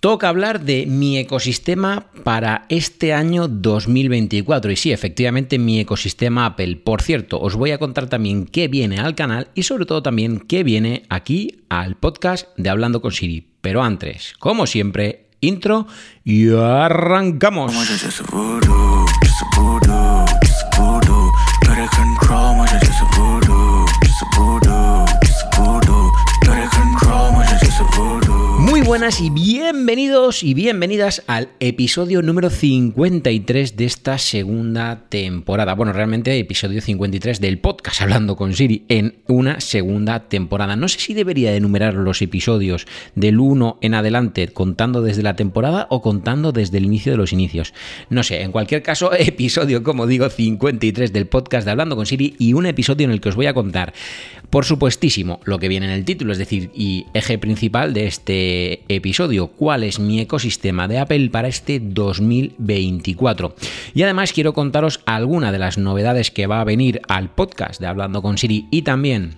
Toca hablar de mi ecosistema para este año 2024. Y sí, efectivamente, mi ecosistema Apple. Por cierto, os voy a contar también qué viene al canal y sobre todo también qué viene aquí al podcast de Hablando con Siri. Pero antes, como siempre, intro y arrancamos. Buenas y bienvenidos y bienvenidas al episodio número 53 de esta segunda temporada. Bueno, realmente episodio 53 del podcast Hablando con Siri en una segunda temporada. No sé si debería enumerar los episodios del 1 en adelante contando desde la temporada o contando desde el inicio de los inicios. No sé, en cualquier caso, episodio, como digo, 53 del podcast de Hablando con Siri y un episodio en el que os voy a contar, por supuestísimo, lo que viene en el título, es decir, y eje principal de este episodio, cuál es mi ecosistema de Apple para este 2024. Y además quiero contaros alguna de las novedades que va a venir al podcast de Hablando con Siri y también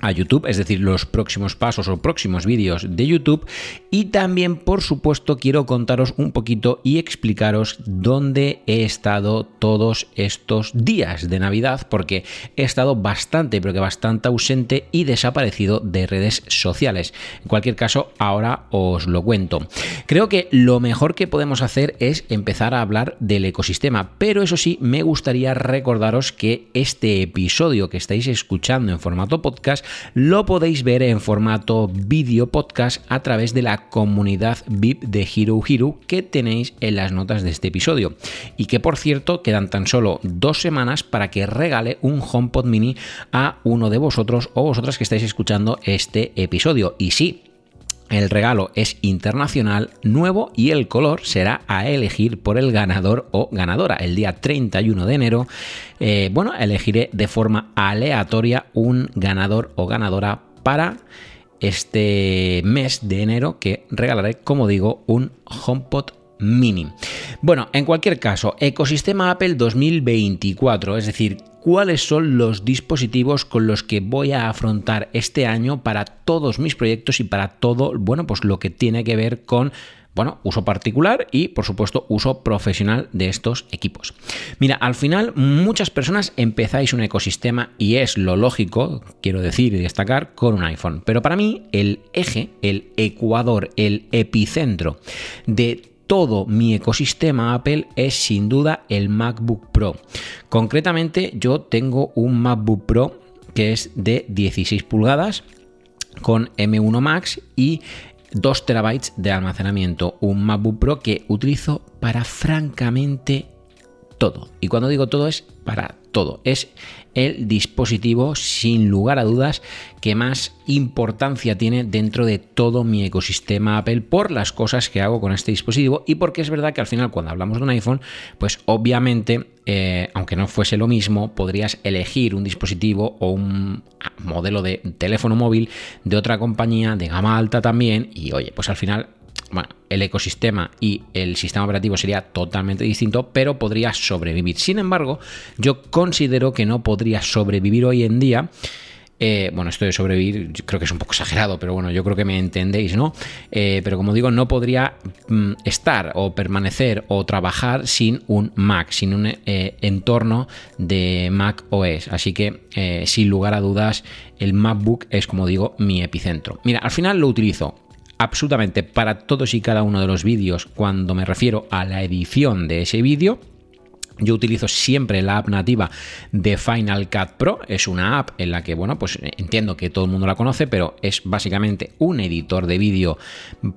a YouTube, es decir, los próximos pasos o próximos vídeos de YouTube. Y también, por supuesto, quiero contaros un poquito y explicaros dónde he estado todos estos días de Navidad, porque he estado bastante, pero que bastante ausente y desaparecido de redes sociales. En cualquier caso, ahora os lo cuento. Creo que lo mejor que podemos hacer es empezar a hablar del ecosistema, pero eso sí, me gustaría recordaros que este episodio que estáis escuchando en formato podcast lo podéis ver en formato vídeo podcast a través de la comunidad VIP de Hero Hero que tenéis en las notas de este episodio. Y que por cierto quedan tan solo dos semanas para que regale un HomePod mini a uno de vosotros o vosotras que estáis escuchando este episodio. Y sí, el regalo es internacional, nuevo y el color será a elegir por el ganador o ganadora. El día 31 de enero, eh, bueno, elegiré de forma aleatoria un ganador o ganadora para este mes de enero que regalaré, como digo, un HomePod mini. Bueno, en cualquier caso, ecosistema Apple 2024, es decir, cuáles son los dispositivos con los que voy a afrontar este año para todos mis proyectos y para todo, bueno, pues lo que tiene que ver con bueno, uso particular y por supuesto uso profesional de estos equipos. Mira, al final muchas personas empezáis un ecosistema y es lo lógico, quiero decir y destacar, con un iPhone. Pero para mí el eje, el ecuador, el epicentro de todo mi ecosistema Apple es sin duda el MacBook Pro. Concretamente yo tengo un MacBook Pro que es de 16 pulgadas con M1 Max y 2 terabytes de almacenamiento. Un MacBook Pro que utilizo para francamente todo. Y cuando digo todo es para todo. Es el dispositivo, sin lugar a dudas, que más importancia tiene dentro de todo mi ecosistema Apple por las cosas que hago con este dispositivo y porque es verdad que al final cuando hablamos de un iPhone, pues obviamente, eh, aunque no fuese lo mismo, podrías elegir un dispositivo o un modelo de teléfono móvil de otra compañía de gama alta también y oye, pues al final bueno, el ecosistema y el sistema operativo sería totalmente distinto, pero podría sobrevivir. Sin embargo, yo considero que no podría sobrevivir hoy en día. Eh, bueno, esto de sobrevivir creo que es un poco exagerado, pero bueno, yo creo que me entendéis, ¿no? Eh, pero como digo, no podría mm, estar o permanecer o trabajar sin un Mac, sin un eh, entorno de Mac OS. Así que, sin lugar a dudas, el MacBook es, como digo, mi epicentro. Mira, al final lo utilizo absolutamente para todos y cada uno de los vídeos cuando me refiero a la edición de ese vídeo yo utilizo siempre la app nativa de Final Cut Pro. Es una app en la que, bueno, pues entiendo que todo el mundo la conoce, pero es básicamente un editor de vídeo,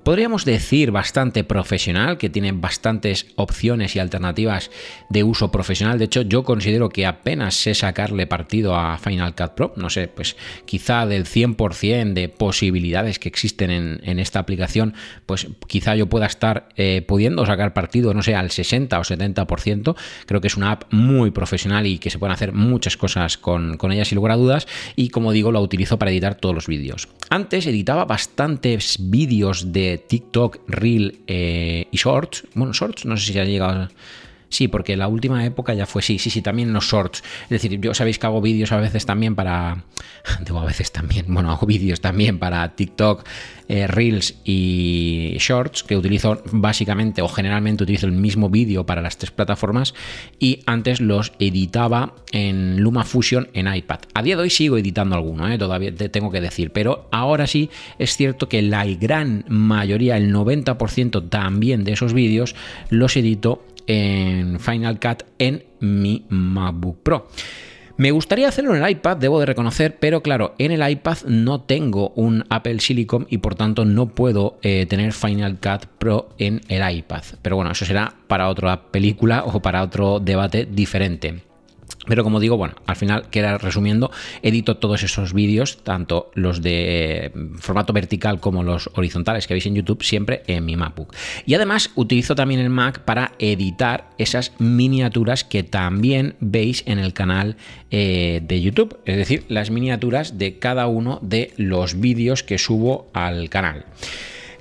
podríamos decir, bastante profesional, que tiene bastantes opciones y alternativas de uso profesional. De hecho, yo considero que apenas sé sacarle partido a Final Cut Pro. No sé, pues quizá del 100% de posibilidades que existen en, esta aplicación, pues quizá yo pueda estar eh, pudiendo sacar partido, no sé, al 60 o 70% Creo que es una app muy profesional y que se pueden hacer muchas cosas con, ella sin lugar a dudas. Y como digo, la utilizo para editar todos los vídeos. Antes editaba bastantes vídeos de TikTok, Reel eh, y Shorts. Bueno, Shorts, no sé si ha llegado Sí, porque la última época ya fue sí, sí, sí, también los shorts. Es decir, yo sabéis que hago vídeos a veces también para. Digo, a veces también. Bueno, hago vídeos también para TikTok, eh, Reels y Shorts, que utilizo básicamente o generalmente utilizo el mismo vídeo para las tres plataformas. Y antes los editaba en LumaFusion en iPad. A día de hoy sigo editando alguno, ¿eh? todavía te tengo que decir. Pero ahora sí es cierto que la gran mayoría, el 90% también de esos vídeos, los edito en Final Cut en mi MacBook Pro. Me gustaría hacerlo en el iPad, debo de reconocer, pero claro, en el iPad no tengo un Apple Silicon y por tanto no puedo eh, tener Final Cut Pro en el iPad. Pero bueno, eso será para otra película o para otro debate diferente. Pero como digo, bueno, al final, queda resumiendo, edito todos esos vídeos, tanto los de eh, formato vertical como los horizontales que veis en YouTube, siempre en mi MacBook. Y además utilizo también el Mac para editar esas miniaturas que también veis en el canal eh, de YouTube, es decir, las miniaturas de cada uno de los vídeos que subo al canal.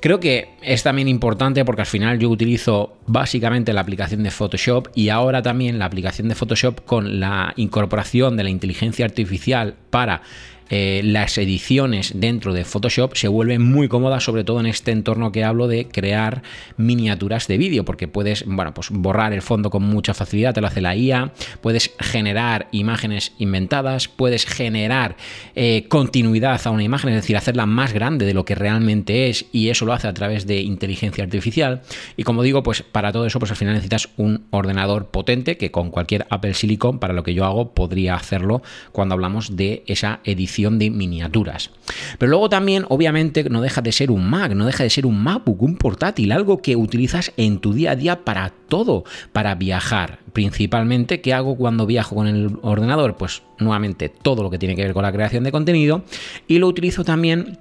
Creo que es también importante porque al final yo utilizo básicamente la aplicación de Photoshop y ahora también la aplicación de Photoshop con la incorporación de la inteligencia artificial para eh, las ediciones dentro de Photoshop se vuelven muy cómodas, sobre todo en este entorno que hablo de crear miniaturas de vídeo, porque puedes, bueno, pues borrar el fondo con mucha facilidad, te lo hace la IA, puedes generar imágenes inventadas, puedes generar eh, continuidad a una imagen, es decir, hacerla más grande de lo que realmente es, y eso lo hace a través de inteligencia artificial. Y como digo, pues para todo eso, pues al final necesitas un ordenador potente que con cualquier Apple Silicon, para lo que yo hago, podría hacerlo cuando hablamos de esa edición de miniaturas. Pero luego también, obviamente, no deja de ser un Mac, no deja de ser un MacBook, un portátil, algo que utilizas en tu día a día para todo, para viajar. Principalmente, ¿qué hago cuando viajo con el ordenador? Pues nuevamente todo lo que tiene que ver con la creación de contenido y lo utilizo también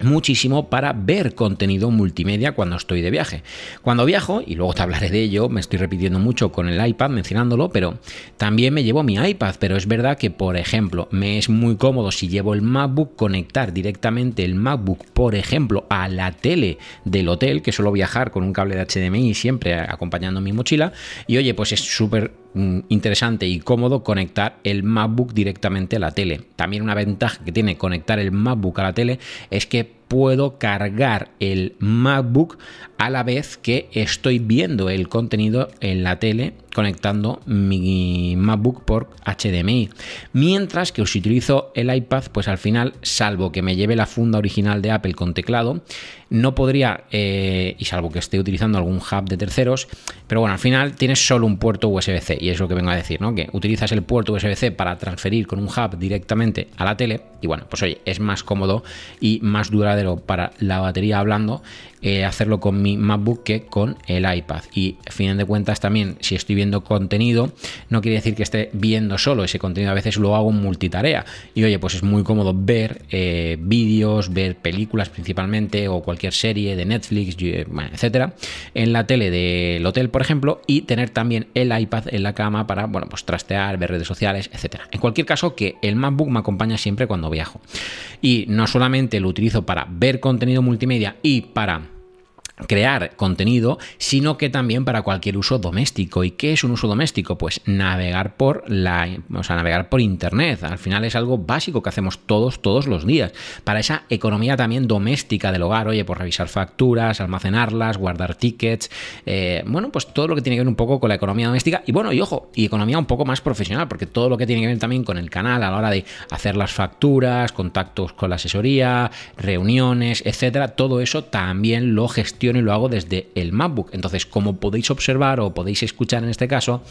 muchísimo para ver contenido multimedia cuando estoy de viaje. Cuando viajo, y luego te hablaré de ello, me estoy repitiendo mucho con el iPad mencionándolo, pero también me llevo mi iPad, pero es verdad que, por ejemplo, me es muy cómodo si llevo el MacBook conectar directamente el MacBook, por ejemplo, a la tele del hotel, que suelo viajar con un cable de HDMI siempre acompañando mi mochila, y oye, pues es súper mm, interesante y cómodo conectar el MacBook directamente a la tele. También una ventaja que tiene conectar el MacBook a la tele es que puedo cargar el MacBook a la vez que estoy viendo el contenido en la tele conectando mi MacBook por HDMI. Mientras que si utilizo el iPad, pues al final, salvo que me lleve la funda original de Apple con teclado, no podría, eh, y salvo que esté utilizando algún hub de terceros, pero bueno, al final tienes solo un puerto USB-C, y es lo que vengo a decir, ¿no? Que utilizas el puerto USB-C para transferir con un hub directamente a la tele, y bueno, pues oye, es más cómodo y más duradero para la batería hablando eh, hacerlo con mi MacBook que con el iPad. Y a fin de cuentas también, si estoy viendo contenido, no quiere decir que esté viendo solo ese contenido, a veces lo hago en multitarea. Y oye, pues es muy cómodo ver eh, vídeos, ver películas principalmente o cualquier serie de Netflix, etcétera, en la tele del hotel, por ejemplo, y tener también el iPad en la cama para, bueno, pues trastear, ver redes sociales, etcétera. En cualquier caso, que el MacBook me acompaña siempre cuando viajo. Y no solamente lo utilizo para ver contenido multimedia y para crear contenido, sino que también para cualquier uso doméstico. ¿Y qué es un uso doméstico? Pues navegar por la, o sea, navegar por internet. Al final es algo básico que hacemos todos, todos los días. Para esa economía también doméstica del hogar, oye, por revisar facturas, almacenarlas, guardar tickets, eh, bueno, pues todo lo que tiene que ver un poco con la economía doméstica y bueno, y ojo, y economía un poco más profesional, porque todo lo que tiene que ver también con el canal a la hora de hacer las facturas, contactos con la asesoría, reuniones, etcétera, todo eso también lo gestiona y lo hago desde el MacBook. Entonces, como podéis observar o podéis escuchar en este caso,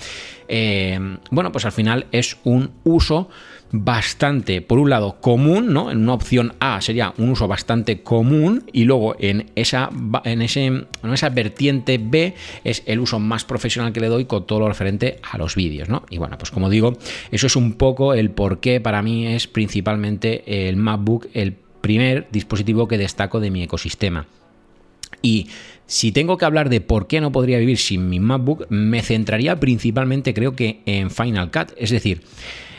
eh, bueno, pues al final es un uso bastante, por un lado, común, ¿no? En una opción A sería un uso bastante común y luego en esa, en ese, en esa vertiente B es el uso más profesional que le doy con todo lo referente a los vídeos, ¿no? Y bueno, pues como digo, eso es un poco el por qué para mí es principalmente el MacBook el primer dispositivo que destaco de mi ecosistema. Y si tengo que hablar de por qué no podría vivir sin mi MacBook, me centraría principalmente creo que en Final Cut. Es decir,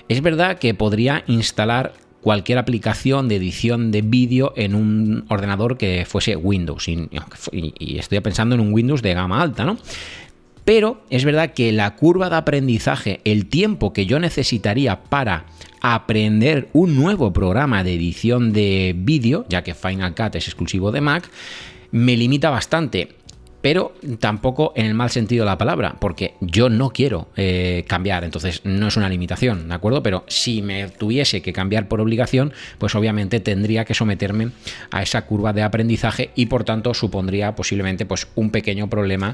es verdad que podría instalar cualquier aplicación de edición de vídeo en un ordenador que fuese Windows. Y, estoy pensando en un Windows de gama alta, ¿no? pero es verdad que la curva de aprendizaje, el tiempo que yo necesitaría para aprender un nuevo programa de edición de vídeo, ya que Final Cut es exclusivo de Mac, me limita bastante pero tampoco en el mal sentido de la palabra, porque yo no quiero eh, cambiar, entonces no es una limitación, ¿de acuerdo? Pero si me tuviese que cambiar por obligación, pues obviamente tendría que someterme a esa curva de aprendizaje y por tanto supondría posiblemente pues un pequeño problema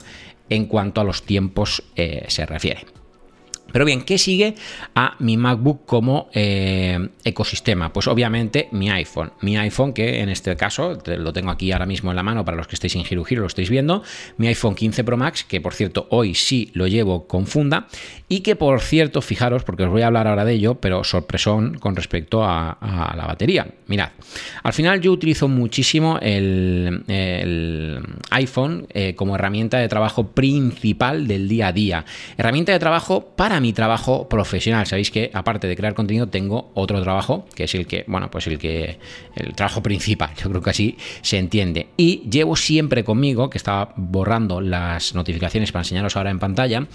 en cuanto a los tiempos eh, se refiere. Pero bien, ¿qué sigue a mi MacBook como eh, ecosistema? Pues obviamente mi iPhone. Mi iPhone, que en este caso lo tengo aquí ahora mismo en la mano para los que estéis en Giro Giro, lo estáis viendo. Mi iPhone 15 Pro Max, que por cierto hoy sí lo llevo con funda. Y que por cierto, fijaros, porque os voy a hablar ahora de ello, pero sorpresón con respecto a, la batería. Mirad, al final yo utilizo muchísimo el, iPhone eh, como herramienta de trabajo principal del día a día. Herramienta de trabajo para mi trabajo profesional. Sabéis que aparte de crear contenido tengo otro trabajo, que es el que, bueno, pues el que el trabajo principal, yo creo que así se entiende. Y llevo siempre conmigo, que estaba borrando las notificaciones para enseñaros ahora en pantalla,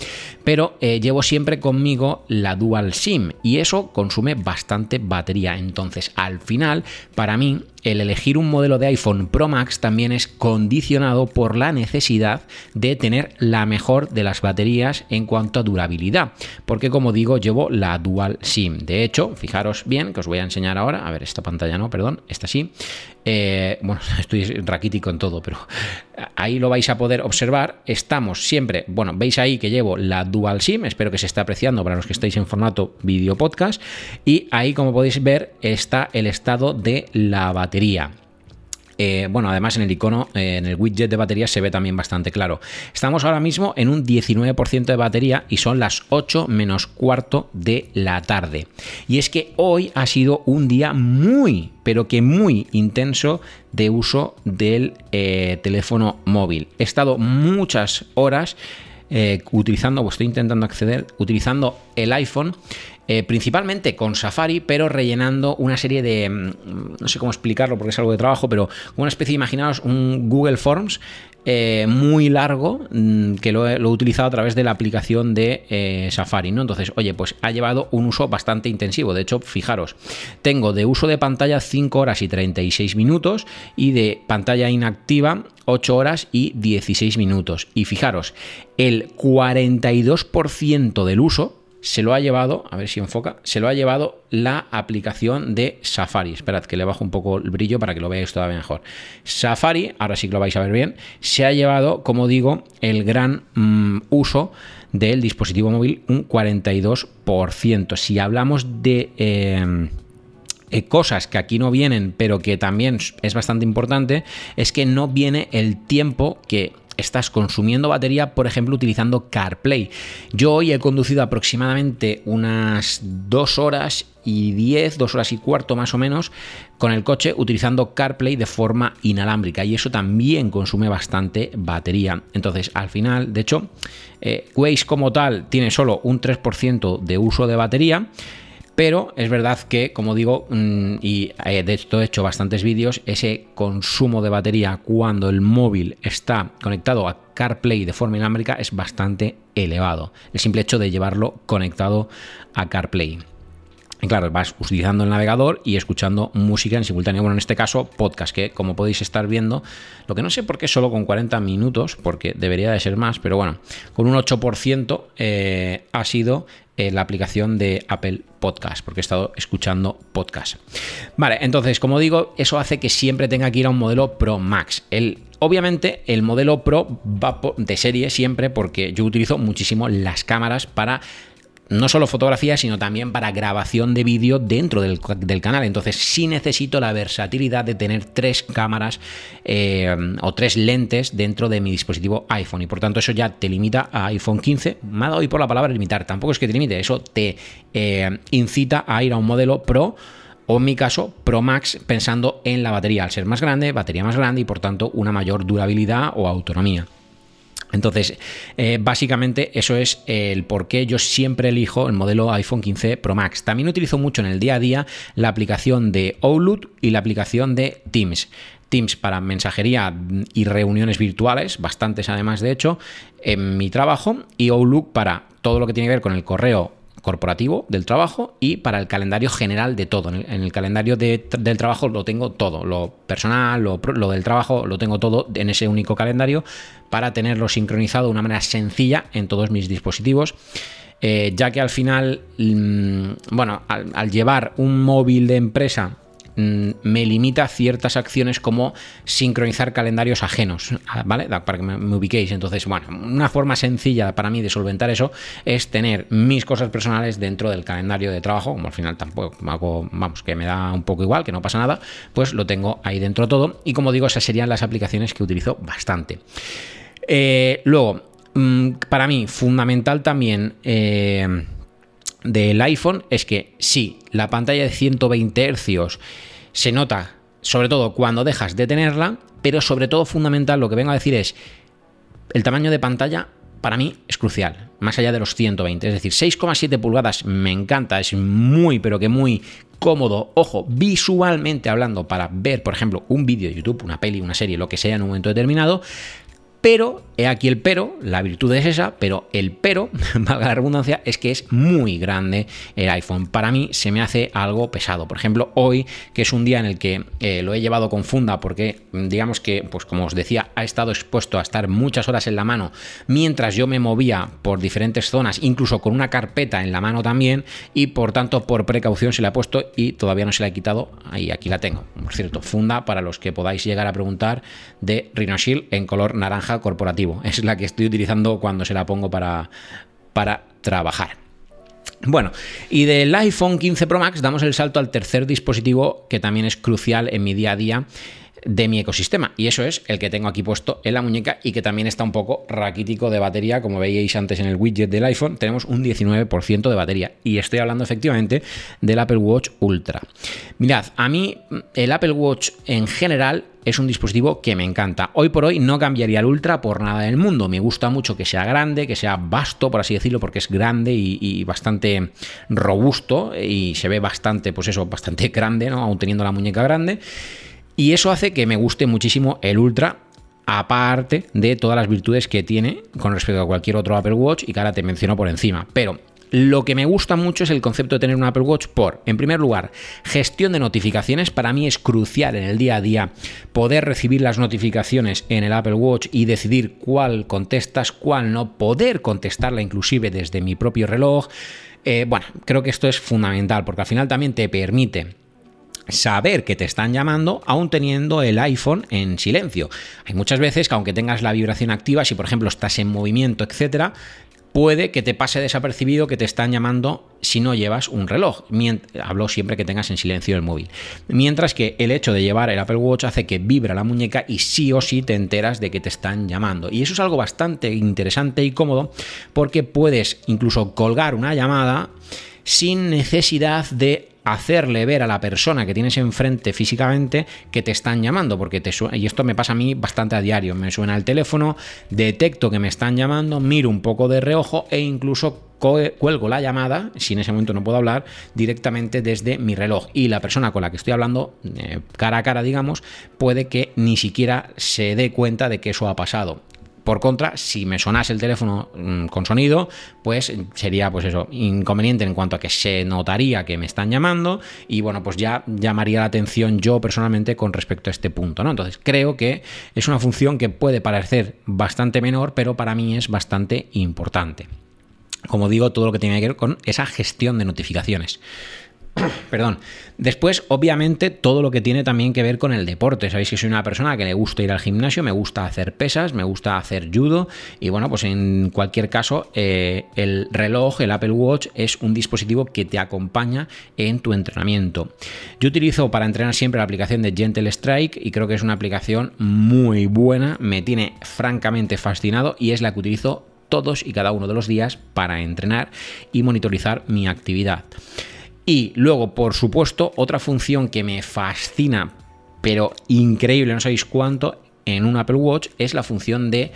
pero eh, llevo siempre conmigo la Dual SIM y eso consume bastante batería. Entonces, al final, para mí el elegir un modelo de iPhone Pro Max también es condicionado por la necesidad de tener la mejor de las baterías en cuanto a durabilidad, porque como digo, llevo la Dual SIM. De hecho, fijaros bien, que os voy a enseñar ahora, a ver, esta pantalla no, perdón, esta sí. Eh, bueno, estoy raquítico en todo, pero ahí lo vais a poder observar. Estamos siempre, bueno, veis ahí que llevo la Dual SIM, espero que se esté apreciando para los que estéis en formato vídeo podcast, y ahí como podéis ver está el estado de la batería eh, bueno, además en el icono, eh, en el widget de batería se ve también bastante claro. Estamos ahora mismo en un 19% de batería y son las 8 menos cuarto de la tarde. Y es que hoy ha sido un día muy, pero que muy intenso de uso del eh, teléfono móvil. He estado muchas horas utilizando, o estoy intentando acceder, utilizando el iPhone eh, principalmente con Safari, pero rellenando una serie de, mm, no sé cómo explicarlo porque es algo de trabajo, pero una especie, imaginaos, un Google Forms eh, muy largo mm, que lo he, utilizado a través de la aplicación de eh, Safari, ¿no? Entonces, oye, pues ha llevado un uso bastante intensivo. De hecho, fijaros, tengo de uso de pantalla 5 horas y 36 minutos y de pantalla inactiva 8 horas y 16 minutos. Y fijaros, el 42% del uso se lo ha llevado, a ver si enfoca, se lo ha llevado la aplicación de Safari. Esperad que le bajo un poco el brillo para que lo veáis todavía mejor. Safari, ahora sí que lo vais a ver bien, se ha llevado, como digo, el gran mm, uso del dispositivo móvil un 42%. Si hablamos de... Em, eh, cosas que aquí no vienen, pero que también es bastante importante, es que no viene el tiempo que estás consumiendo batería, por ejemplo, utilizando CarPlay. Yo hoy he conducido aproximadamente unas dos horas y 10, dos horas y cuarto más o menos, con el coche utilizando CarPlay de forma inalámbrica y eso también consume bastante batería. Entonces, al final, de hecho, eh, Waze como tal tiene solo un 3% de uso de batería. Pero es verdad que, como digo, mm, y eh, de hecho he hecho bastantes vídeos, ese consumo de batería cuando el móvil está conectado a CarPlay de forma inalámbrica es bastante elevado. El simple hecho de llevarlo conectado a CarPlay. Y claro, vas utilizando el navegador y escuchando música en simultáneo. Bueno, en este caso, podcast, que como podéis estar viendo, lo que no sé por qué solo con 40 minutos, porque debería de ser más, pero bueno, con un 8% eh, ha sido la aplicación de Apple Podcast, porque he estado escuchando podcast. Vale, entonces, como digo, eso hace que siempre tenga que ir a un modelo Pro Max. El, obviamente, el modelo Pro va de serie siempre porque yo utilizo muchísimo las cámaras para no solo fotografía, sino también para grabación de vídeo dentro del, canal. Entonces sí necesito la versatilidad de tener tres cámaras eh, o tres lentes dentro de mi dispositivo iPhone. Y por tanto eso ya te limita a iPhone 15. Me ha dado hoy por la palabra limitar. Tampoco es que te limite, eso te eh, incita a ir a un modelo Pro o en mi caso Pro Max pensando en la batería. Al ser más grande, batería más grande y por tanto una mayor durabilidad o autonomía. Entonces, eh, básicamente eso es el por qué yo siempre elijo el modelo iPhone 15 Pro Max. También utilizo mucho en el día a día la aplicación de Outlook y la aplicación de Teams. Teams para mensajería y reuniones virtuales, bastantes además de hecho, en mi trabajo, y Outlook para todo lo que tiene que ver con el correo corporativo del trabajo y para el calendario general de todo. En el, calendario del trabajo lo tengo todo, lo personal, lo, del trabajo, lo tengo todo en ese único calendario para tenerlo sincronizado de una manera sencilla en todos mis dispositivos. Eh, ya que al final, mm, bueno, al llevar un móvil de empresa me limita ciertas acciones como sincronizar calendarios ajenos, ah, ¿vale? Para que me, ubiquéis. Entonces, bueno, una forma sencilla para mí de solventar eso es tener mis cosas personales dentro del calendario de trabajo, como al final tampoco hago, vamos, que me da un poco igual, que no pasa nada, pues lo tengo ahí dentro todo. Y como digo, esas serían las aplicaciones que utilizo bastante. Eh, luego, mm, para mí, fundamental también. Eh, del iPhone es que sí, la pantalla de 120 Hz se nota, sobre todo cuando dejas de tenerla, pero sobre todo fundamental lo que vengo a decir es, el tamaño de pantalla para mí es crucial, más allá de los 120, es decir, 6,7 pulgadas me encanta, es muy, pero que muy cómodo, ojo, visualmente hablando, para ver, por ejemplo, un vídeo de YouTube, una peli, una serie, lo que sea en un momento determinado, pero, he aquí el pero, la virtud es esa, pero el pero, valga la redundancia, es que es muy grande el iPhone. Para mí se me hace algo pesado. Por ejemplo, hoy, que es un día en el que eh, lo he llevado con funda, porque digamos que, pues como os decía, ha estado expuesto a estar muchas horas en la mano mientras yo me movía por diferentes zonas, incluso con una carpeta en la mano también, y por tanto, por precaución se la ha puesto y todavía no se la he quitado. Ahí, aquí la tengo. Por cierto, funda para los que podáis llegar a preguntar de Rhinoshield en color naranja corporativo. Es la que estoy utilizando cuando se la pongo para, para trabajar. Bueno, y del iPhone 15 Pro Max damos el salto al tercer dispositivo que también es crucial en mi día a día de mi ecosistema. Y eso es el que tengo aquí puesto en la muñeca y que también está un poco raquítico de batería. Como veíais antes en el widget del iPhone, tenemos un 19% de batería. Y estoy hablando efectivamente del Apple Watch Ultra. Mirad, a mí el Apple Watch en general es un dispositivo que me encanta. Hoy por hoy no cambiaría el Ultra por nada del mundo. Me gusta mucho que sea grande, que sea vasto, por así decirlo, porque es grande y, y, bastante robusto y se ve bastante, pues eso, bastante grande, ¿no? Aún teniendo la muñeca grande. Y eso hace que me guste muchísimo el Ultra, aparte de todas las virtudes que tiene con respecto a cualquier otro Apple Watch y que ahora te menciono por encima. Pero lo que me gusta mucho es el concepto de tener un Apple Watch por, en primer lugar, gestión de notificaciones. Para mí es crucial en el día a día poder recibir las notificaciones en el Apple Watch y decidir cuál contestas, cuál no, poder contestarla inclusive desde mi propio reloj. Eh, bueno, creo que esto es fundamental porque al final también te permite saber que te están llamando aún teniendo el iPhone en silencio. Hay muchas veces que aunque tengas la vibración activa, si por ejemplo estás en movimiento, etcétera, puede que te pase desapercibido que te están llamando si no llevas un reloj. Hablo siempre que tengas en silencio el móvil. Mientras que el hecho de llevar el Apple Watch hace que vibra la muñeca y sí o sí te enteras de que te están llamando. Y eso es algo bastante interesante y cómodo porque puedes incluso colgar una llamada sin necesidad de hacerle ver a la persona que tienes enfrente físicamente que te están llamando, porque te suena, y esto me pasa a mí bastante a diario, me suena el teléfono, detecto que me están llamando, miro un poco de reojo e incluso cuelgo la llamada, si en ese momento no puedo hablar, directamente desde mi reloj. Y la persona con la que estoy hablando, eh, cara a cara, digamos, puede que ni siquiera se dé cuenta de que eso ha pasado. Por contra, si me sonase el teléfono mm, con sonido, pues sería pues eso, inconveniente en cuanto a que se notaría que me están llamando y bueno, pues ya llamaría la atención yo personalmente con respecto a este punto, ¿no? Entonces, creo que es una función que puede parecer bastante menor, pero para mí es bastante importante. Como digo, todo lo que tiene que ver con esa gestión de notificaciones. Perdón. Después, obviamente, todo lo que tiene también que ver con el deporte. Sabéis que soy una persona que le gusta ir al gimnasio, me gusta hacer pesas, me gusta hacer judo. Y bueno, pues en cualquier caso, eh, el reloj, el Apple Watch, es un dispositivo que te acompaña en tu entrenamiento. Yo utilizo para entrenar siempre la aplicación de Gentle Strike y creo que es una aplicación muy buena. Me tiene francamente fascinado y es la que utilizo todos y cada uno de los días para entrenar y monitorizar mi actividad. Y luego, por supuesto, otra función que me fascina, pero increíble, no sabéis cuánto, en un Apple Watch es la función de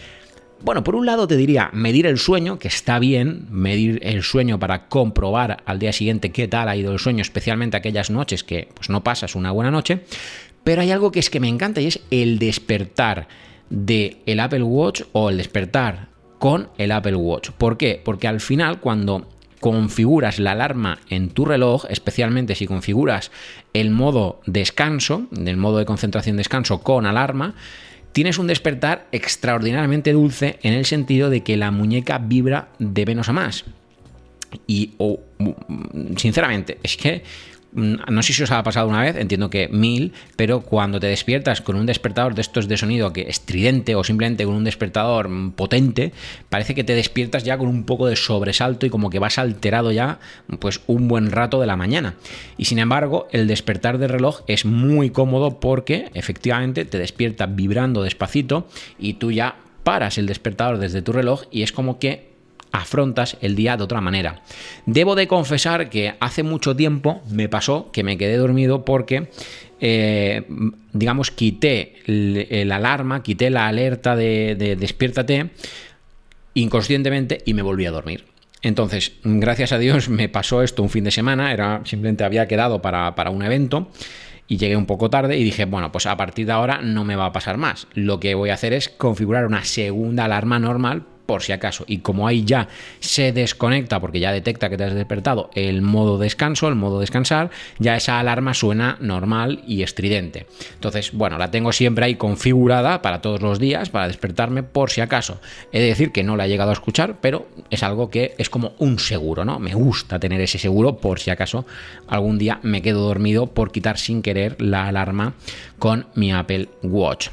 bueno, por un lado te diría medir el sueño, que está bien, medir el sueño para comprobar al día siguiente qué tal ha ido el sueño, especialmente aquellas noches que pues, no pasas una buena noche, Pero hay algo que es que me encanta y es el despertar del el Apple Watch o el despertar con el Apple Watch. ¿Por qué? Porque al final cuando configuras la alarma en tu reloj, especialmente si configuras el modo descanso, el modo de concentración descanso con alarma, tienes un despertar extraordinariamente dulce en el sentido de que la muñeca vibra de menos a más. Y sinceramente, es que no sé si os ha pasado una vez, entiendo que mil, pero cuando te despiertas con un despertador de estos de sonido que estridente o simplemente con un despertador mm, potente, parece que te despiertas ya con un poco de sobresalto y como que vas alterado ya pues un buen rato de la mañana. Y sin embargo, el despertar del reloj es muy cómodo porque efectivamente te despierta vibrando despacito y tú ya paras el despertador desde tu reloj y es como que afrontas el día de otra manera. Debo de confesar que hace mucho tiempo me pasó que me quedé dormido porque, eh, digamos, quité la alarma, quité la alerta de, despiértate inconscientemente y me volví a dormir. Entonces, gracias a Dios me pasó esto un fin de semana, era simplemente había quedado para, para un evento y llegué un poco tarde y dije, bueno, pues a partir de ahora no me va a pasar más. Lo que voy a hacer es configurar una segunda alarma normal por si acaso. Y como ahí ya se desconecta, porque ya detecta que te has despertado, el modo descanso, el modo descansar, ya esa alarma suena normal y estridente. Entonces, bueno, la tengo siempre ahí configurada para todos los días, para despertarme por si acaso. He de decir que no la he llegado a escuchar, pero es algo que es como un seguro, ¿no? Me gusta tener ese seguro por si acaso algún día me quedo dormido por quitar sin querer la alarma con mi Apple Watch.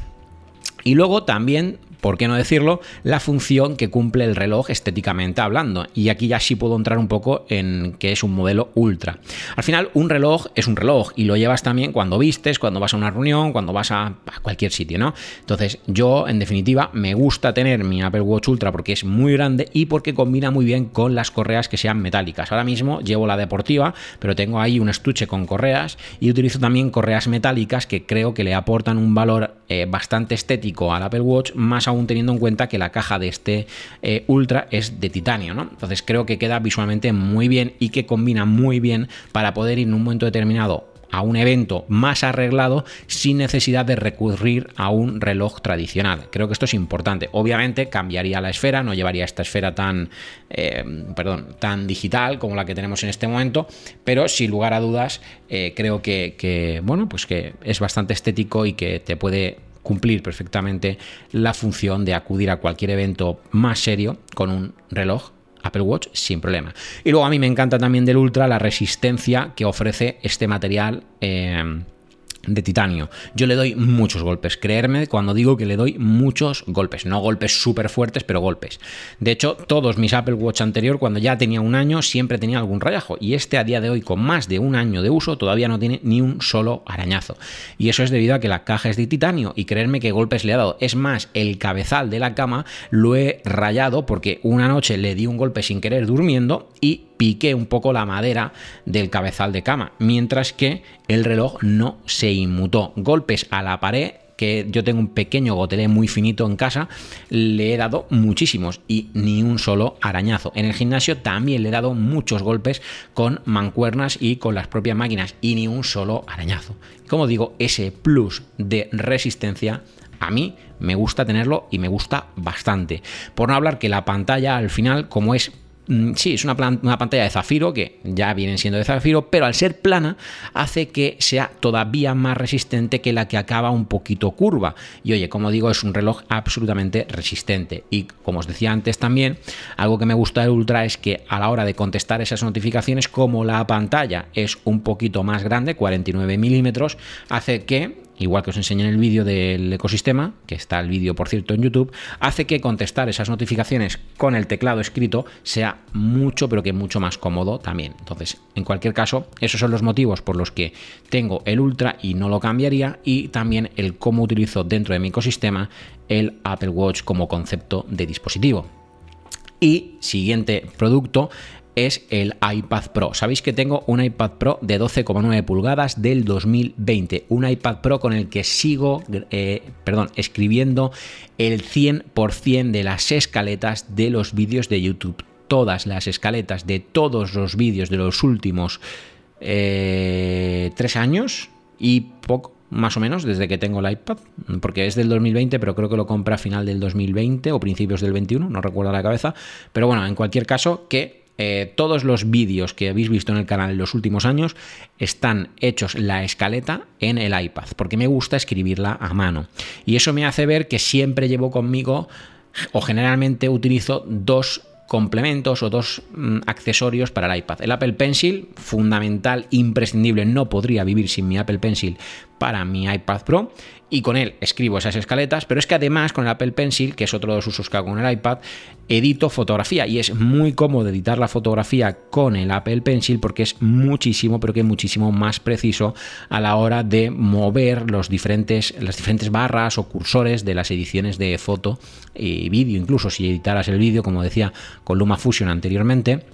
Y luego también por qué no decirlo, la función que cumple el reloj estéticamente hablando. Y aquí ya sí puedo entrar un poco en que es un modelo ultra. Al final, un reloj es un reloj y lo llevas también cuando vistes, cuando vas a una reunión, cuando vas a, cualquier sitio, ¿no? Entonces, yo, en definitiva, me gusta tener mi Apple Watch Ultra porque es muy grande y porque combina muy bien con las correas que sean metálicas. Ahora mismo llevo la deportiva, pero tengo ahí un estuche con correas y utilizo también correas metálicas que creo que le aportan un valor eh, bastante estético al Apple Watch, más aún teniendo en cuenta que la caja de este eh, Ultra es de titanio, ¿no? Entonces creo que queda visualmente muy bien y que combina muy bien para poder ir en un momento determinado a un evento más arreglado sin necesidad de recurrir a un reloj tradicional. Creo que esto es importante. Obviamente cambiaría la esfera, no llevaría esta esfera tan, eh, perdón, tan digital como la que tenemos en este momento, pero sin lugar a dudas eh, creo que, bueno, pues que es bastante estético y que te puede cumplir perfectamente la función de acudir a cualquier evento más serio con un reloj Apple Watch sin problema. Y luego a mí me encanta también del Ultra la resistencia que ofrece este material. Eh, de titanio. Yo le doy muchos golpes, creerme cuando digo que le doy muchos golpes, no golpes súper fuertes, pero golpes. De hecho, todos mis Apple Watch anterior, cuando ya tenía un año, siempre tenía algún rayajo. Y este a día de hoy, con más de un año de uso, todavía no tiene ni un solo arañazo. Y eso es debido a que la caja es de titanio y creerme que golpes le ha dado. Es más, el cabezal de la cama lo he rayado porque una noche le di un golpe sin querer durmiendo y piqué un poco la madera del cabezal de cama, mientras que el reloj no se inmutó. Golpes a la pared que yo tengo un pequeño gotelé muy finito en casa, le he dado muchísimos y ni un solo arañazo. En el gimnasio también le he dado muchos golpes con mancuernas y con las propias máquinas y ni un solo arañazo. Como digo, ese plus de resistencia a mí me gusta tenerlo y me gusta bastante. Por no hablar que la pantalla al final, como es sí, es una, pantalla de zafiro, que ya vienen siendo de zafiro, pero al ser plana hace que sea todavía más resistente que la que acaba un poquito curva. Y oye, como digo, es un reloj absolutamente resistente. Y como os decía antes también, algo que me gusta del Ultra es que a la hora de contestar esas notificaciones, como la pantalla es un poquito más grande, 49 milímetros, hace que igual que os enseñé en el vídeo del ecosistema, que está el vídeo por cierto en YouTube, hace que contestar esas notificaciones con el teclado escrito sea mucho, pero que mucho más cómodo también. Entonces, en cualquier caso, esos son los motivos por los que tengo el Ultra y no lo cambiaría, y también el cómo utilizo dentro de mi ecosistema el Apple Watch como concepto de dispositivo. Y siguiente producto es el iPad Pro. Sabéis que tengo un iPad Pro de 12,9 pulgadas del 2020. Un iPad Pro con el que sigo, eh, perdón, escribiendo el 100% de las escaletas de los vídeos de YouTube. Todas las escaletas de todos los vídeos de los últimos eh, tres años y poco más o menos, desde que tengo el iPad, porque es del 2020, pero creo que lo compré a final del 2020 o principios del 21, no recuerdo la cabeza. Pero bueno, en cualquier caso, que eh, todos los vídeos que habéis visto en el canal en los últimos años están hechos la escaleta en el iPad, porque me gusta escribirla a mano. Y eso me hace ver que siempre llevo conmigo o generalmente utilizo dos complementos o dos mm, accesorios para el iPad. El Apple Pencil, fundamental, imprescindible, no podría vivir sin mi Apple Pencil para mi iPad Pro y con él escribo esas escaletas, pero es que además con el Apple Pencil, que es otro de los usos que hago con el iPad, edito fotografía y es muy cómodo editar la fotografía con el Apple Pencil porque es muchísimo, pero que muchísimo más preciso a la hora de mover los diferentes, las diferentes barras o cursores de las ediciones de foto y vídeo, incluso si editaras el vídeo, como decía con LumaFusion anteriormente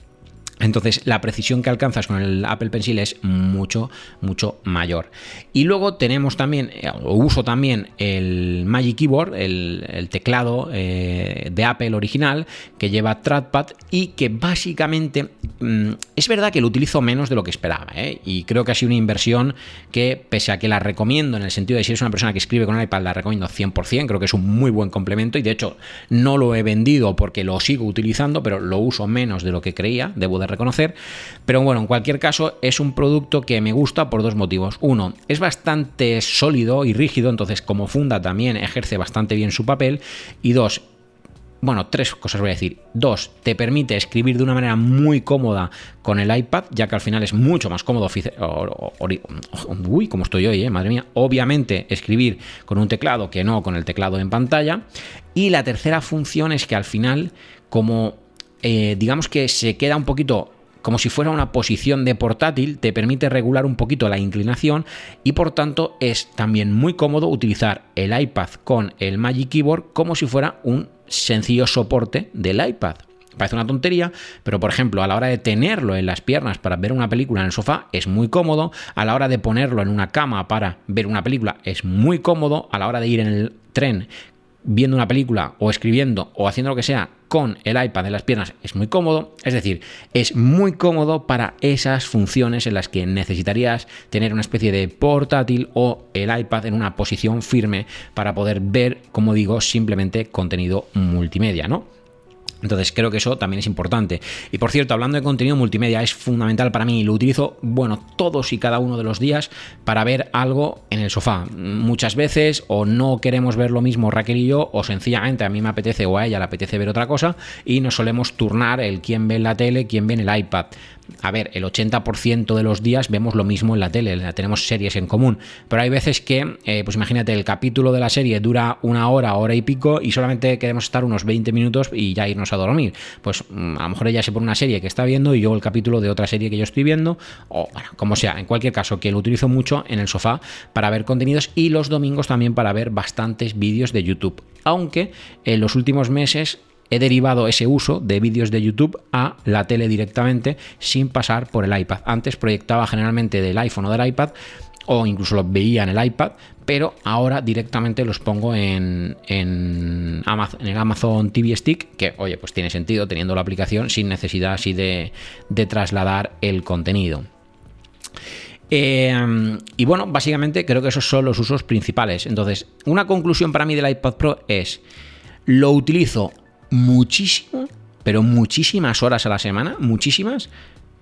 entonces la precisión que alcanzas con el Apple Pencil es mucho, mucho mayor. Y luego tenemos también, eh, o uso también el Magic Keyboard, el, teclado eh, de Apple original que lleva trackpad y que básicamente mm, es verdad que lo utilizo menos de lo que esperaba. ¿eh? Y creo que ha sido una inversión que pese a que la recomiendo en el sentido de si eres una persona que escribe con el iPad, la recomiendo 100%, creo que es un muy buen complemento y de hecho no lo he vendido porque lo sigo utilizando, pero lo uso menos de lo que creía, debo de reconocer. Pero bueno, en cualquier caso, es un producto que me gusta por dos motivos. Uno, es bastante sólido y rígido, entonces como funda también ejerce bastante bien su papel. Y dos, bueno, tres cosas voy a decir. Dos, te permite escribir de una manera muy cómoda con el iPad, ya que al final es mucho más cómodo. Uy, como estoy hoy, eh, madre mía. Obviamente, escribir con un teclado que no con el teclado en pantalla. Y la tercera función es que al final, como eh, digamos que se queda un poquito como si fuera una posición de portátil, te permite regular un poquito la inclinación y por tanto es también muy cómodo utilizar el iPad con el Magic Keyboard como si fuera un sencillo soporte del iPad. Parece una tontería, pero por ejemplo, a la hora de tenerlo en las piernas para ver una película en el sofá es muy cómodo, a la hora de ponerlo en una cama para ver una película es muy cómodo, a la hora de ir en el tren viendo una película o escribiendo o haciendo lo que sea con el iPad en las piernas es muy cómodo, es decir, es muy cómodo para esas funciones en las que necesitarías tener una especie de portátil o el iPad en una posición firme para poder ver, como digo, simplemente contenido multimedia, ¿no? Entonces creo que eso también es importante. Y por cierto, hablando de contenido multimedia, es fundamental para mí lo utilizo, bueno, todos y cada uno de los días para ver algo en el sofá. Muchas veces o no queremos ver lo mismo Raquel y yo, o sencillamente a mí me apetece o a ella le apetece ver otra cosa y nos solemos turnar el quién ve en la tele, quién ve en el iPad a ver, el 80% de los días vemos lo mismo en la tele, tenemos series en común, pero hay veces que, eh, pues imagínate, el capítulo de la serie dura una hora, hora y pico, y solamente queremos estar unos 20 minutos y ya irnos a dormir. Pues mm, a lo mejor ella se pone una serie que está viendo y yo el capítulo de otra serie que yo estoy viendo, o bueno, como sea, en cualquier caso, que lo utilizo mucho en el sofá para ver contenidos y los domingos también para ver bastantes vídeos de YouTube. Aunque en los últimos meses he derivado ese uso de vídeos de YouTube a la tele directamente sin pasar por el iPad. Antes proyectaba generalmente del iPhone o del iPad o incluso los veía en el iPad, pero ahora directamente los pongo en, Amazon, en el Amazon TV Stick, que oye, pues tiene sentido teniendo la aplicación sin necesidad así de, trasladar el contenido. Eh, y bueno, básicamente creo que esos son los usos principales. Entonces, una conclusión para mí del iPad Pro es, lo utilizo muchísimo, pero muchísimas horas a la semana, muchísimas,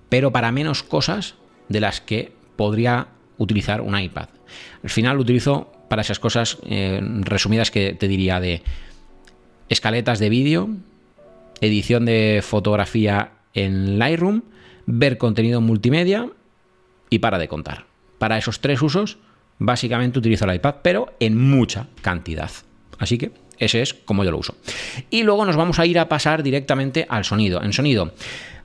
pero para menos cosas de las que podría utilizar un iPad. Al final lo utilizo para esas cosas eh, resumidas que te diría de escaletas de vídeo, edición de fotografía en Lightroom, ver contenido multimedia y para de contar. Para esos tres usos, básicamente utilizo el iPad, pero en mucha cantidad. Así que ese es como yo lo uso. Y luego nos vamos a ir a pasar directamente al sonido. En sonido,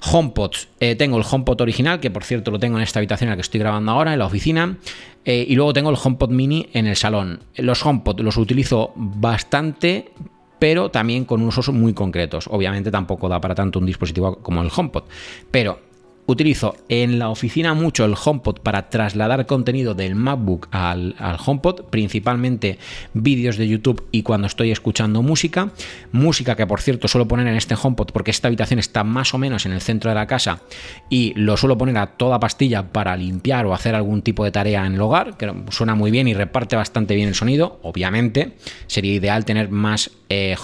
HomePod. Eh, tengo el HomePod original, que por cierto lo tengo en esta habitación en la que estoy grabando ahora, en la oficina. Eh, y luego tengo el HomePod mini en el salón. Los HomePod los utilizo bastante pero también con usos muy concretos. Obviamente tampoco da para tanto un dispositivo como el HomePod, pero Utilizo en la oficina mucho el HomePod para trasladar contenido del MacBook al, HomePod, principalmente vídeos de YouTube y cuando estoy escuchando música. Música que por cierto suelo poner en este HomePod porque esta habitación está más o menos en el centro de la casa y lo suelo poner a toda pastilla para limpiar o hacer algún tipo de tarea en el hogar, que suena muy bien y reparte bastante bien el sonido. Obviamente sería ideal tener más eh,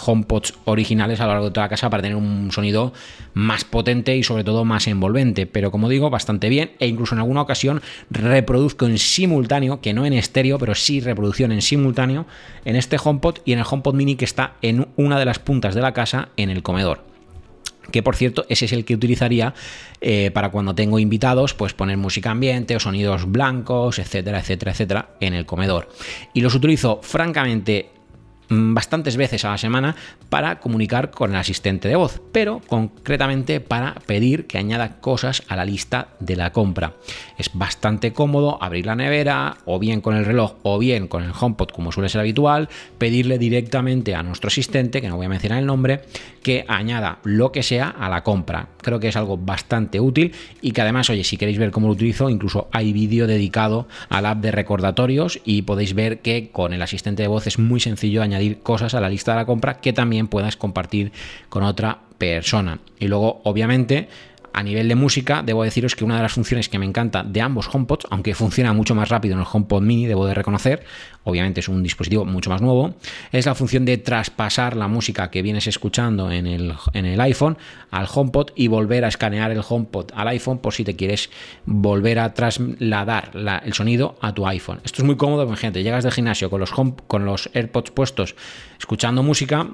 originales a lo largo de toda la casa para tener un sonido más potente y sobre todo más envolvente pero como digo, bastante bien e incluso en alguna ocasión reproduzco en simultáneo, que no en estéreo, pero sí reproducción en simultáneo en este HomePod y en el HomePod mini que está en una de las puntas de la casa en el comedor que por cierto ese es el que utilizaría eh, para cuando tengo invitados, pues poner música ambiente o sonidos blancos, etcétera, etcétera, etcétera, en el comedor. Y los utilizo francamente bastantes veces a la semana para comunicar con el asistente de voz, pero concretamente para pedir que añada cosas a la lista de la compra. Es bastante cómodo abrir la nevera o bien con el reloj o bien con el HomePod como suele ser habitual, pedirle directamente a nuestro asistente, que no voy a mencionar el nombre, que añada lo que sea a la compra. Creo que es algo bastante útil y que además, oye, si queréis ver cómo lo utilizo, incluso hay vídeo dedicado al app de recordatorios y podéis ver que con el asistente de voz es muy sencillo añadir cosas a la lista de la compra que también puedas compartir con otra persona. Y luego, obviamente, a nivel de música, debo deciros que una de las funciones que me encanta de ambos HomePods, aunque funciona mucho más rápido en el HomePod mini, debo de reconocer, obviamente es un dispositivo mucho más nuevo, es la función de traspasar la música que vienes escuchando en el, iPhone al HomePod y volver a escanear el HomePod al iPhone por si te quieres volver a trasladar el sonido a tu iPhone. Esto es muy cómodo, imagínate, llegas del gimnasio con los, con los AirPods puestos escuchando música,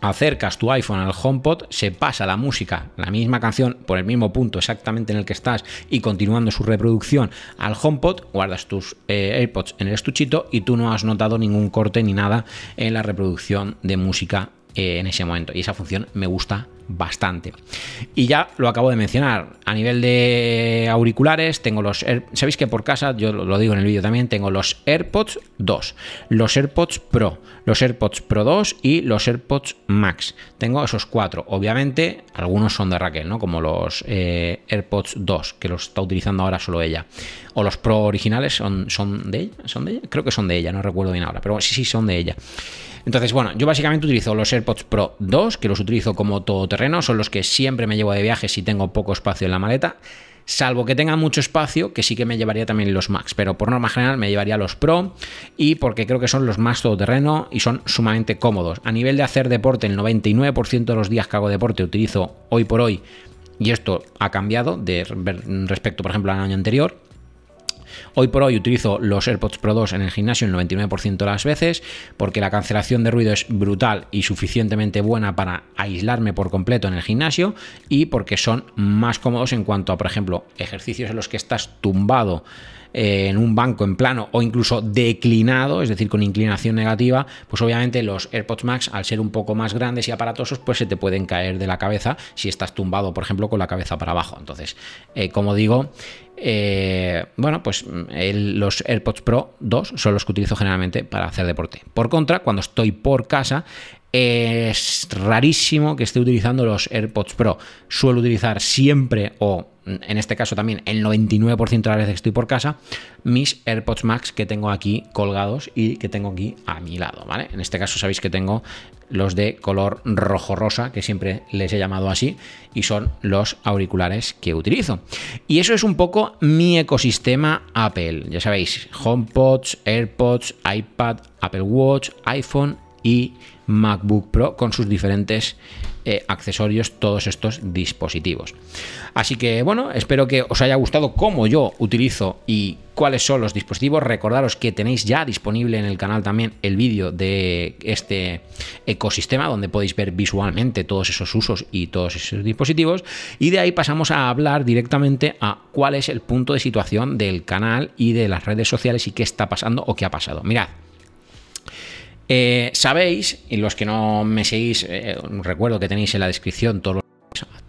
acercas tu iPhone al HomePod, se pasa la música, la misma canción, por el mismo punto exactamente en el que estás y continuando su reproducción al HomePod, guardas tus eh, AirPods en el estuchito y tú no has notado ningún corte ni nada en la reproducción de música eh, en ese momento. Y esa función me gusta bastante. Y ya lo acabo de mencionar, a nivel de auriculares, tengo los... Sabéis que por casa, yo lo digo en el vídeo también, tengo los AirPods 2, los AirPods Pro, los AirPods Pro 2 y los AirPods Max. Tengo esos cuatro. Obviamente, algunos son de Raquel, ¿no? Como los eh, AirPods 2, que los está utilizando ahora solo ella. O los Pro originales son, son de ella. ¿Son de ella? Creo que son de ella, no recuerdo bien ahora, pero sí, sí, son de ella. Entonces, bueno, yo básicamente utilizo los AirPods Pro 2, que los utilizo como todoterreno, son los que siempre me llevo de viaje si tengo poco espacio en la maleta. Salvo que tenga mucho espacio, que sí que me llevaría también los Max, pero por norma general me llevaría los Pro y porque creo que son los más todoterreno y son sumamente cómodos. A nivel de hacer deporte, el 99% de los días que hago deporte utilizo hoy por hoy, y esto ha cambiado respecto, por ejemplo, al año anterior, Hoy por hoy utilizo los AirPods Pro 2 en el gimnasio el 99% de las veces porque la cancelación de ruido es brutal y suficientemente buena para aislarme por completo en el gimnasio y porque son más cómodos en cuanto a, por ejemplo, ejercicios en los que estás tumbado en un banco en plano o incluso declinado, es decir, con inclinación negativa, pues obviamente los AirPods Max, al ser un poco más grandes y aparatosos, pues se te pueden caer de la cabeza si estás tumbado, por ejemplo, con la cabeza para abajo. Entonces, eh, como digo, eh, bueno, pues los AirPods Pro 2 son los que utilizo generalmente para hacer deporte. Por contra, cuando estoy por casa, es rarísimo que esté utilizando los AirPods Pro. Suelo utilizar siempre o en este caso también el 99% de las veces que estoy por casa, mis AirPods Max que tengo aquí colgados y que tengo aquí a mi lado, ¿vale? En este caso sabéis que tengo los de color rojo rosa, que siempre les he llamado así, y son los auriculares que utilizo. Y eso es un poco mi ecosistema Apple. Ya sabéis, HomePods, AirPods, iPad, Apple Watch, iPhone y MacBook Pro con sus diferentes eh, accesorios, todos estos dispositivos. Así que bueno, espero que os haya gustado cómo yo utilizo y cuáles son los dispositivos. Recordaros que tenéis ya disponible en el canal también el vídeo de este ecosistema donde podéis ver visualmente todos esos usos y todos esos dispositivos. Y de ahí pasamos a hablar directamente a cuál es el punto de situación del canal y de las redes sociales y qué está pasando o qué ha pasado. Mirad. Eh, sabéis, y los que no me seguís, eh, recuerdo que tenéis en la descripción todos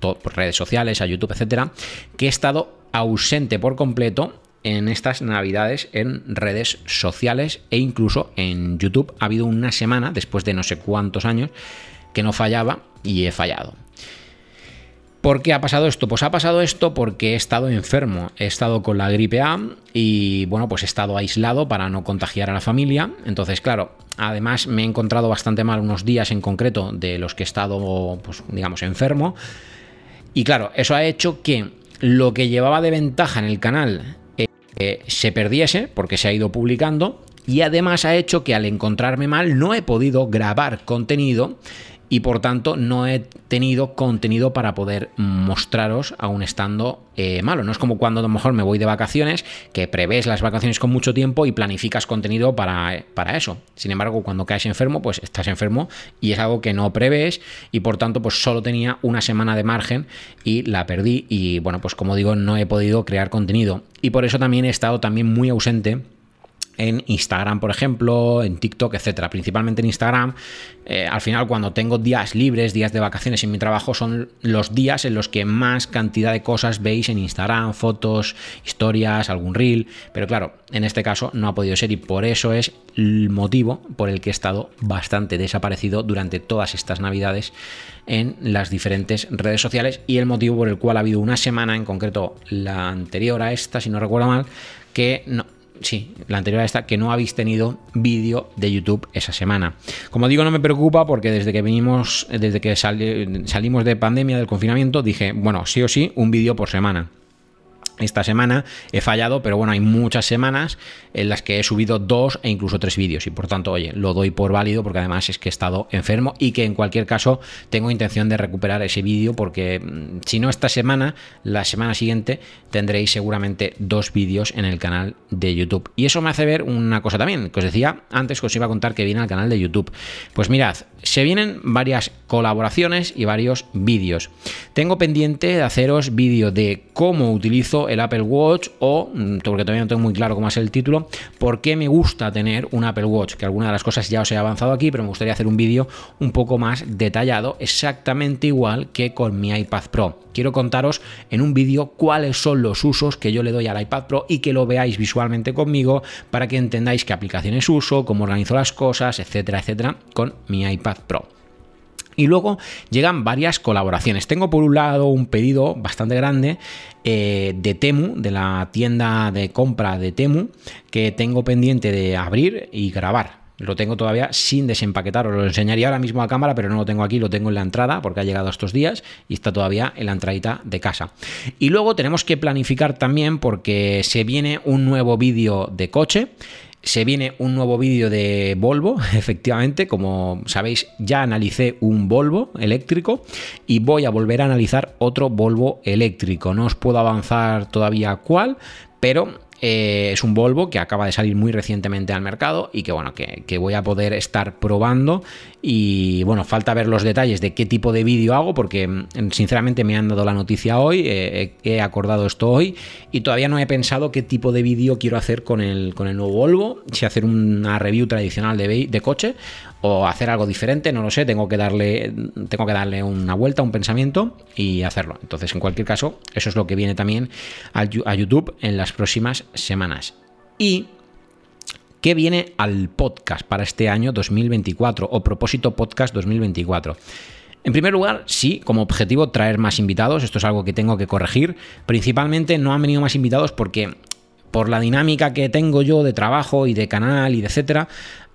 los redes sociales, a YouTube, etcétera, que he estado ausente por completo en estas navidades en redes sociales e incluso en YouTube. Ha habido una semana, después de no sé cuántos años, que no fallaba y he fallado. ¿Por qué ha pasado esto? Pues ha pasado esto porque he estado enfermo, he estado con la gripe A y bueno, pues he estado aislado para no contagiar a la familia. Entonces, claro, además me he encontrado bastante mal unos días en concreto de los que he estado, pues digamos, enfermo. Y claro, eso ha hecho que lo que llevaba de ventaja en el canal eh, se perdiese porque se ha ido publicando y además ha hecho que al encontrarme mal no he podido grabar contenido y por tanto no he tenido contenido para poder mostraros aún estando eh, malo. No es como cuando a lo mejor me voy de vacaciones, que prevés las vacaciones con mucho tiempo y planificas contenido para, para, eso. Sin embargo, cuando caes enfermo, pues estás enfermo y es algo que no prevés y por tanto pues solo tenía una semana de margen y la perdí y bueno, pues como digo, no he podido crear contenido. Y por eso también he estado también muy ausente en Instagram, por ejemplo, en TikTok, etcétera. Principalmente en Instagram. Eh, al final, cuando tengo días libres, días de vacaciones en mi trabajo, son los días en los que más cantidad de cosas veis en Instagram, fotos, historias, algún reel. Pero claro, en este caso no ha podido ser y por eso es el motivo por el que he estado bastante desaparecido durante todas estas navidades en las diferentes redes sociales y el motivo por el cual ha habido una semana, en concreto la anterior a esta, si no recuerdo mal, que no, sí, la anterior a esta, que no habéis tenido vídeo de YouTube esa semana. Como digo, no me preocupa porque desde que venimos, desde que salimos de pandemia, del confinamiento, dije, bueno, sí o sí, un vídeo por semana. Esta semana he fallado, pero bueno, hay muchas semanas en las que he subido dos e incluso tres vídeos y por tanto, oye, lo doy por válido porque además es que he estado enfermo y que en cualquier caso tengo intención de recuperar ese vídeo porque mm, si no esta semana, la semana siguiente tendréis seguramente dos vídeos en el canal de YouTube. Y eso me hace ver una cosa también, que os decía antes que os iba a contar que viene al canal de YouTube. Pues mirad, se vienen varias colaboraciones y varios vídeos. Tengo pendiente de haceros vídeo de cómo utilizo el Apple Watch o, mm, porque todavía no tengo muy claro cómo es el título, por qué me gusta tener un Apple Watch, que alguna de las cosas ya os he avanzado aquí, pero me gustaría hacer un vídeo un poco más detallado, exactamente igual que con mi iPad Pro. Quiero contaros en un vídeo cuáles son los usos que yo le doy al iPad Pro y que lo veáis visualmente conmigo para que entendáis qué aplicaciones uso, cómo organizo las cosas, etcétera, etcétera, con mi iPad Pro. Y luego llegan varias colaboraciones. Tengo por un lado un pedido bastante grande eh, de Temu, de la tienda de compra de Temu, que tengo pendiente de abrir y grabar. Lo tengo todavía sin desempaquetar. Os lo enseñaría ahora mismo a cámara, pero no lo tengo aquí, lo tengo en la entrada porque ha llegado estos días y está todavía en la entradita de casa. Y luego tenemos que planificar también porque se viene un nuevo vídeo de coche se viene un nuevo vídeo de Volvo, efectivamente, como sabéis ya analicé un Volvo eléctrico y voy a volver a analizar otro Volvo eléctrico. No os puedo avanzar todavía cuál, pero eh, es un Volvo que acaba de salir muy recientemente al mercado y que bueno, que, voy a poder estar probando. Y bueno, falta ver los detalles de qué tipo de vídeo hago, porque mm, sinceramente me han dado la noticia hoy, eh, he acordado esto hoy, y todavía no he pensado qué tipo de vídeo quiero hacer con el, con el nuevo Volvo, si hacer una review tradicional de, de coche o hacer algo diferente, no lo sé, tengo que darle tengo que darle una vuelta, un pensamiento y hacerlo. Entonces, en cualquier caso, eso es lo que viene también a YouTube en las próximas semanas. Y ¿qué viene al podcast para este año 2024 o propósito podcast 2024? En primer lugar, sí, como objetivo traer más invitados, esto es algo que tengo que corregir. Principalmente no han venido más invitados porque por la dinámica que tengo yo de trabajo y de canal y de etcétera,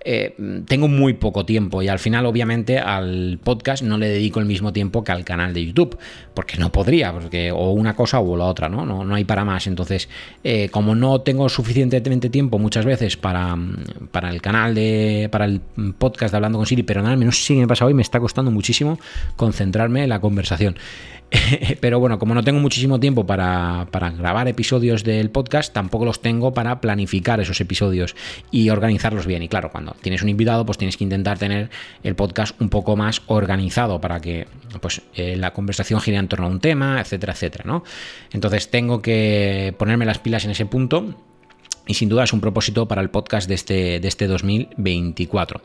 eh, tengo muy poco tiempo y al final obviamente al podcast no le dedico el mismo tiempo que al canal de YouTube, porque no podría, porque o una cosa o la otra, ¿no? No, no hay para más. Entonces, eh, como no tengo suficientemente tiempo muchas veces para, para el canal de, para el podcast de Hablando con Siri, pero nada, menos si me pasa hoy, me está costando muchísimo concentrarme en la conversación. Pero bueno, como no tengo muchísimo tiempo para, grabar episodios del podcast, tampoco los tengo para planificar esos episodios y organizarlos bien. Y claro, cuando tienes un invitado, pues tienes que intentar tener el podcast un poco más organizado para que pues, eh, la conversación gire en torno a un tema, etcétera, etcétera. ¿no? Entonces tengo que ponerme las pilas en ese punto y sin duda es un propósito para el podcast de este, de este 2024.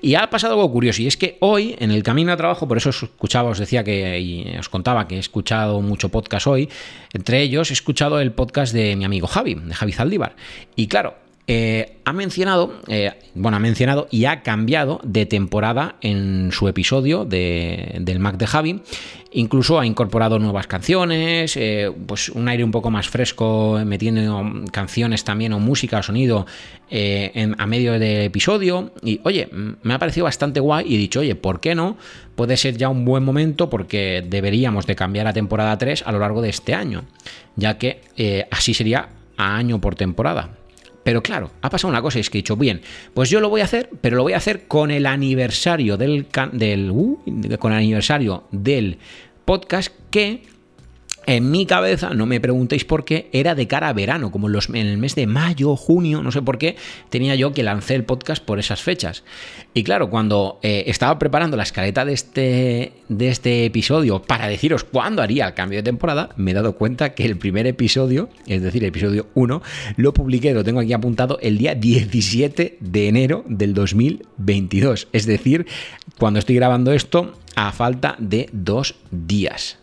Y ha pasado algo curioso, y es que hoy, en el camino a trabajo, por eso os escuchaba, os decía que, y os contaba que he escuchado mucho podcast hoy, entre ellos he escuchado el podcast de mi amigo Javi, de Javi Zaldívar. Y claro, eh, ha mencionado, eh, bueno, ha mencionado y ha cambiado de temporada en su episodio del Mac de Javi. Incluso ha incorporado nuevas canciones, eh, pues un aire un poco más fresco, metiendo canciones también o música o sonido a medio del episodio. Y oye, me ha parecido bastante guay y he dicho, oye, ¿por qué no? Puede ser ya un buen momento porque deberíamos de cambiar a temporada 3 a lo largo de este año, ya que así sería a año por temporada. Pero claro, ha pasado una cosa, es que he dicho, bien, pues yo lo voy a hacer, pero lo voy a hacer con el aniversario del, del uh, con el aniversario del podcast que en mi cabeza, no me preguntéis por qué, era de cara a verano, como en, el mes de mayo, junio, no sé por qué, tenía yo que lancé el podcast por esas fechas. Y claro, cuando eh, estaba preparando la escaleta de este, de este episodio para deciros cuándo haría el cambio de temporada, me he dado cuenta que el primer episodio, es decir, el episodio 1, lo publiqué, lo tengo aquí apuntado, el día 17 de enero del 2022. Es decir, cuando estoy grabando esto, a falta de dos días.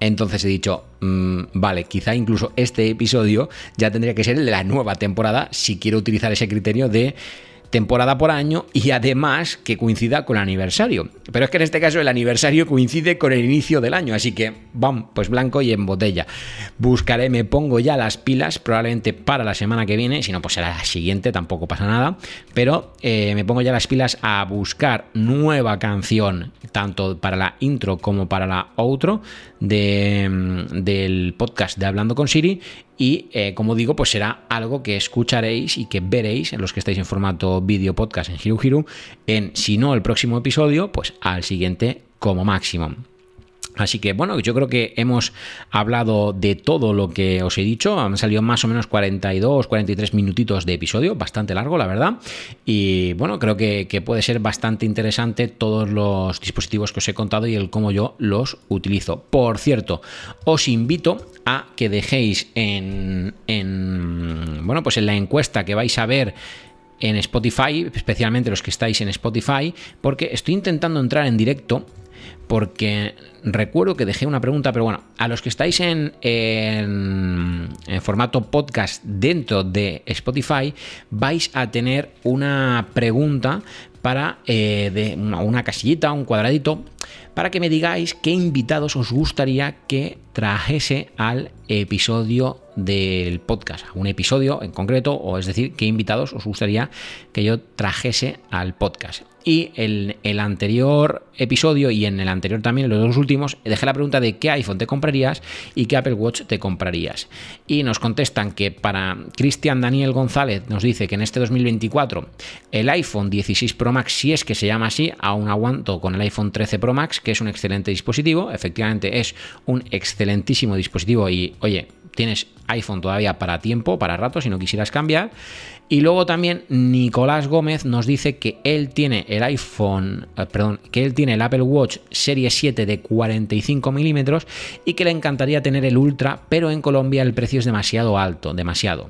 Entonces he dicho, mm, vale, quizá incluso este episodio ya tendría que ser el de la nueva temporada si quiero utilizar ese criterio de temporada por año y además que coincida con el aniversario. Pero es que en este caso el aniversario coincide con el inicio del año, así que, vamos, pues blanco y en botella. Buscaré, me pongo ya las pilas, probablemente para la semana que viene, si no, pues será la siguiente, tampoco pasa nada, pero eh, me pongo ya las pilas a buscar nueva canción, tanto para la intro como para la outro mm, del podcast de Hablando con Siri y eh, como digo, pues será algo que escucharéis y que veréis en los que estáis en formato vídeo podcast en Hiru Hiru, en si no el próximo episodio, pues al siguiente como máximo. Así que bueno, yo creo que hemos hablado de todo lo que os he dicho. Han salido más o menos 42, 43 minutitos de episodio, bastante largo, la verdad. Y bueno, creo que, puede ser bastante interesante todos los dispositivos que os he contado y el cómo yo los utilizo. Por cierto, os invito a que dejéis en, en bueno, pues en la encuesta que vais a ver en Spotify, especialmente los que estáis en Spotify, porque estoy intentando entrar en directo porque recuerdo que dejé una pregunta, pero bueno, a los que estáis en, formato podcast dentro de Spotify, vais a tener una pregunta para eh, de una, una casillita, un cuadradito, para que me digáis qué invitados os gustaría que trajese al episodio del podcast, un episodio en concreto, o es decir, qué invitados os gustaría que yo trajese al podcast. Y en el anterior episodio y en el anterior también, los dos últimos, dejé la pregunta de qué iPhone te comprarías y qué Apple Watch te comprarías. Y nos contestan que para Cristian Daniel González nos dice que en este 2024 el iPhone 16 Pro Max, si es que se llama así, aún aguanto con el iPhone 13 Pro Max, que es un excelente dispositivo. Efectivamente es un excelentísimo dispositivo y, oye, tienes iPhone todavía para tiempo, para rato, si no quisieras cambiar. Y luego también Nicolás Gómez nos dice que él tiene el iPhone, eh, perdón, que él tiene el Apple Watch Serie 7 de 45 milímetros y que le encantaría tener el Ultra, pero en Colombia el precio es demasiado alto, demasiado.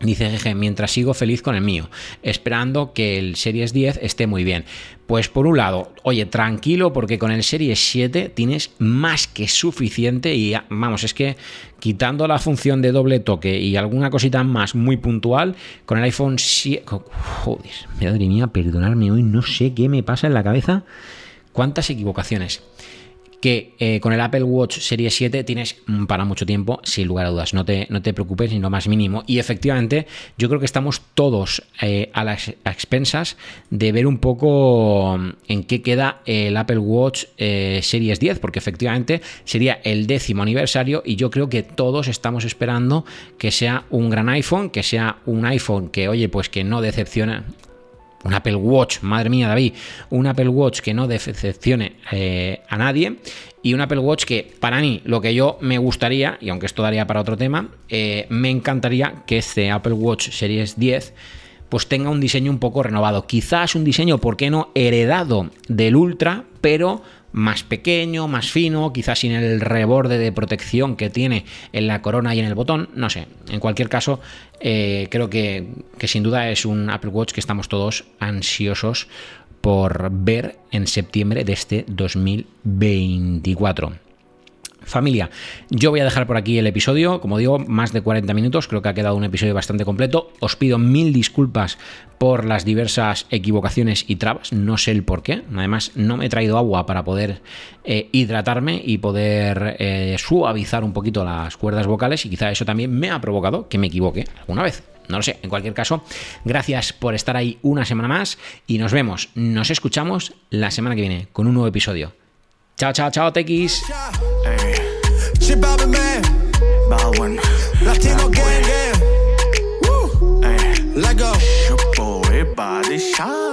Dice Jeje, mientras sigo feliz con el mío, esperando que el Series 10 esté muy bien. Pues por un lado, oye, tranquilo porque con el Series 7 tienes más que suficiente y vamos, es que quitando la función de doble toque y alguna cosita más muy puntual, con el iPhone 7... Joder, madre mía, perdonadme hoy, no sé qué me pasa en la cabeza. ¿Cuántas equivocaciones? Que eh, con el Apple Watch Series 7 tienes mm, para mucho tiempo, sin lugar a dudas. No te, no te preocupes ni lo más mínimo. Y efectivamente, yo creo que estamos todos eh, a las expensas de ver un poco mm, en qué queda el Apple Watch eh, Series 10, porque efectivamente sería el décimo aniversario y yo creo que todos estamos esperando que sea un gran iPhone, que sea un iPhone que, oye, pues que no decepciona un Apple Watch, madre mía David, un Apple Watch que no decepcione eh, a nadie y un Apple Watch que para mí lo que yo me gustaría, y aunque esto daría para otro tema, eh, me encantaría que este Apple Watch Series 10 pues tenga un diseño un poco renovado. Quizás un diseño, ¿por qué no?, heredado del Ultra, pero más pequeño, más fino, quizás sin el reborde de protección que tiene en la corona y en el botón, no sé. En cualquier caso, eh, creo que, que sin duda es un Apple Watch que estamos todos ansiosos por ver en septiembre de este 2024. Familia, yo voy a dejar por aquí el episodio, como digo, más de 40 minutos, creo que ha quedado un episodio bastante completo. Os pido mil disculpas por las diversas equivocaciones y trabas, no sé el por qué. Además, no me he traído agua para poder eh, hidratarme y poder eh, suavizar un poquito las cuerdas vocales y quizá eso también me ha provocado que me equivoque alguna vez. No lo sé, en cualquier caso, gracias por estar ahí una semana más y nos vemos, nos escuchamos la semana que viene con un nuevo episodio. Chao, chao, chao, tequis. Out the man. Bad one. Latino gang gang. Woo. Ay. Let go. Your boy body shine.